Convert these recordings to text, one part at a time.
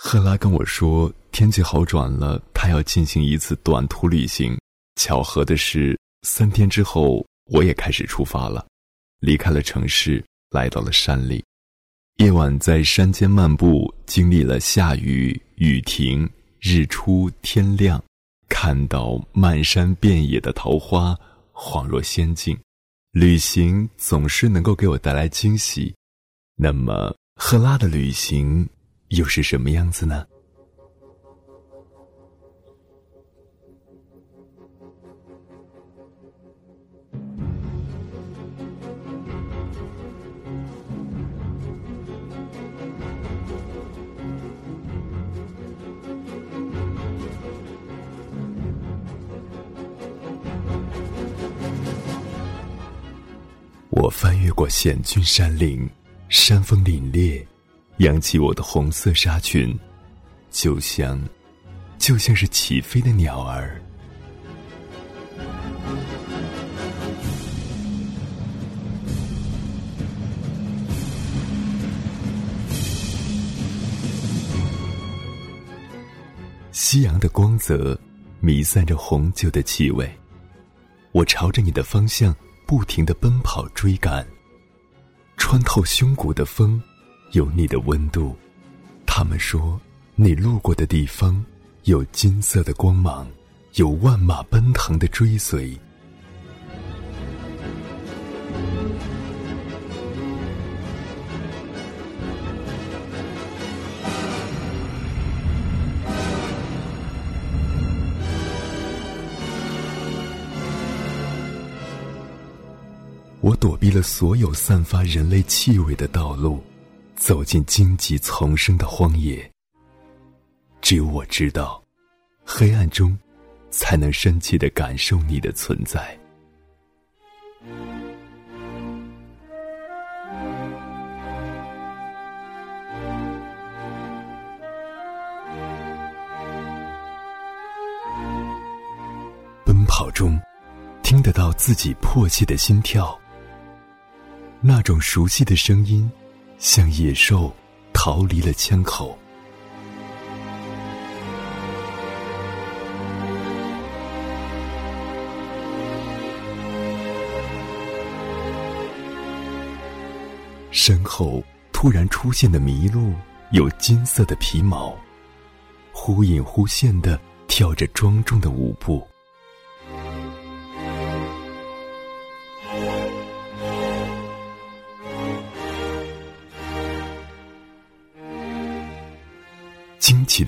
赫拉跟我说，天气好转了，他要进行一次短途旅行。巧合的是，三天之后，我也开始出发了，离开了城市，来到了山里。夜晚在山间漫步，经历了下雨、雨停、日出、天亮，看到漫山遍野的桃花，恍若仙境。旅行总是能够给我带来惊喜。那么，赫拉的旅行？又是什么样子呢？我翻越过险峻山岭，山峰凛冽。扬起我的红色纱裙，就像，就像是起飞的鸟儿。夕阳的光泽，弥散着红酒的气味。我朝着你的方向不停的奔跑追赶，穿透胸骨的风。有你的温度，他们说，你路过的地方有金色的光芒，有万马奔腾的追随。我躲避了所有散发人类气味的道路。走进荆棘丛生的荒野，只有我知道，黑暗中才能深切的感受你的存在。奔跑中，听得到自己迫切的心跳，那种熟悉的声音。像野兽逃离了枪口，身后突然出现的麋鹿有金色的皮毛，忽隐忽现的跳着庄重的舞步。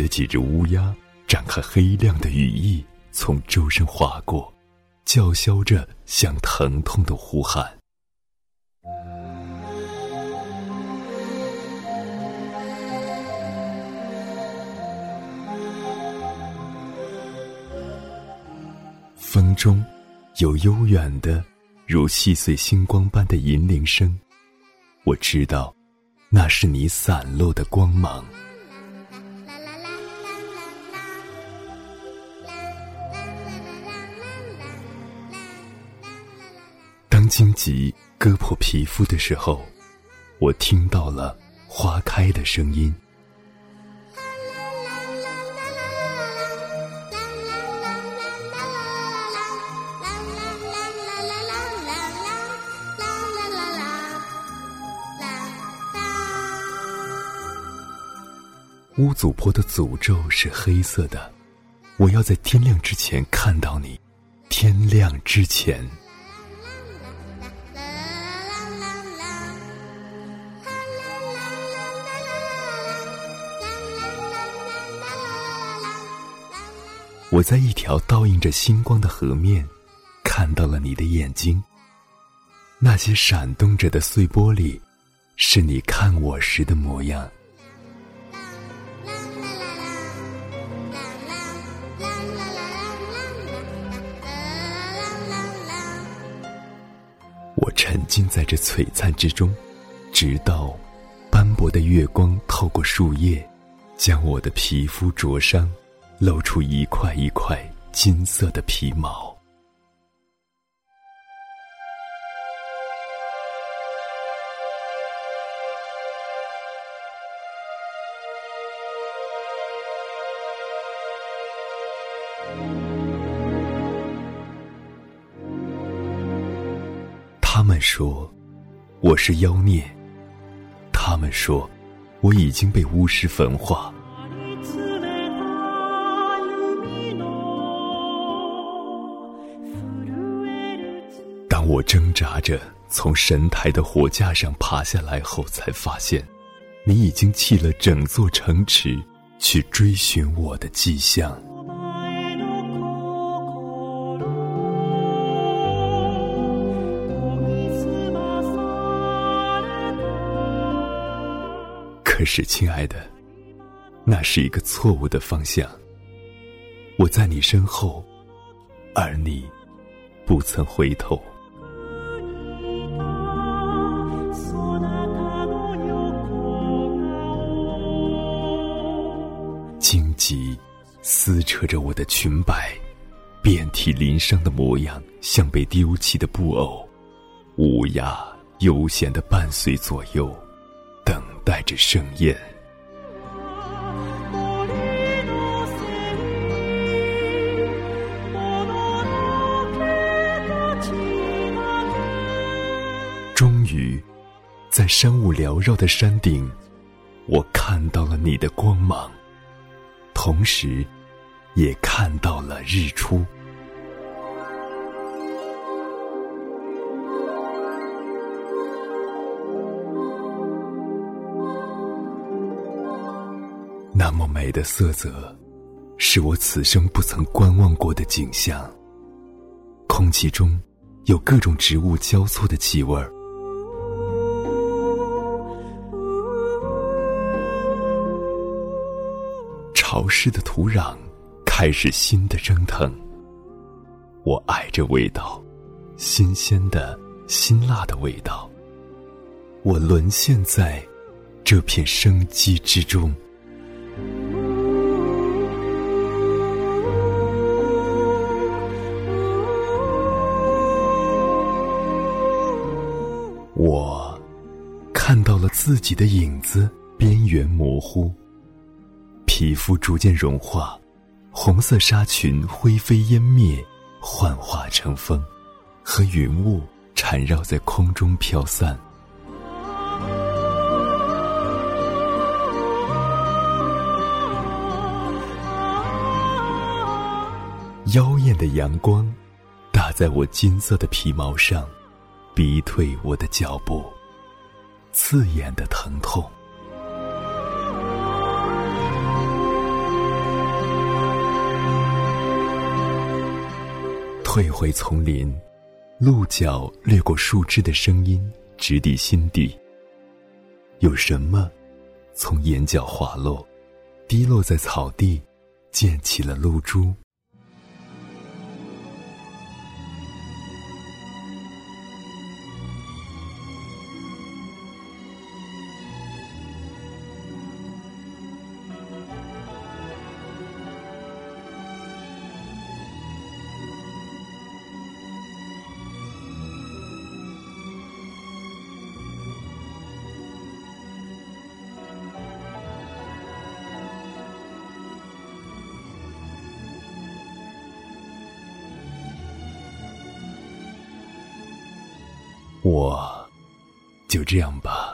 的几只乌鸦展开黑亮的羽翼，从周身划过，叫嚣着向疼痛的呼喊。风中有悠远的，如细碎星光般的银铃声，我知道，那是你散落的光芒。荆棘割破皮肤的时候，我听到了花开的声音。乌祖婆的诅咒是黑色的，我要在天亮之前看到你，天亮之前。我在一条倒映着星光的河面，看到了你的眼睛。那些闪动着的碎玻璃，是你看我时的模样。我沉浸在这璀璨之中，直到斑驳的月光透过树叶，将我的皮肤灼伤。露出一块一块金色的皮毛。他们说我是妖孽他们说我已经被巫师焚化。我挣扎着从神台的火架上爬下来后，才发现，你已经弃了整座城池，去追寻我的迹象。可是，亲爱的，那是一个错误的方向。我在你身后，而你不曾回头。荆棘撕扯着我的裙摆，遍体鳞伤的模样，像被丢弃的布偶。乌鸦悠闲的伴随左右。等待着盛宴。终于，在山雾缭绕的山顶，我看到了你的光芒，同时，也看到了日出。那么美的色泽，是我此生不曾观望过的景象。空气中有各种植物交错的气味儿，潮湿的土壤开始新的蒸腾。我爱这味道，新鲜的、辛辣的味道。我沦陷在这片生机之中。我看到了自己的影子，边缘模糊，皮肤逐渐融化，红色纱裙灰飞烟灭，幻化成风，和云雾缠绕在空中飘散。妖艳的阳光打在我金色的皮毛上。逼退我的脚步，刺眼的疼痛。退回丛林，鹿角掠过树枝的声音直抵心底。有什么从眼角滑落，滴落在草地，溅起了露珠。我，就这样吧。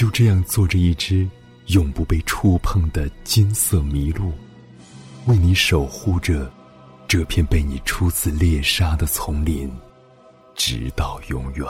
就这样坐着一只永不被触碰的金色麋鹿，为你守护着这片被你初次猎杀的丛林，直到永远。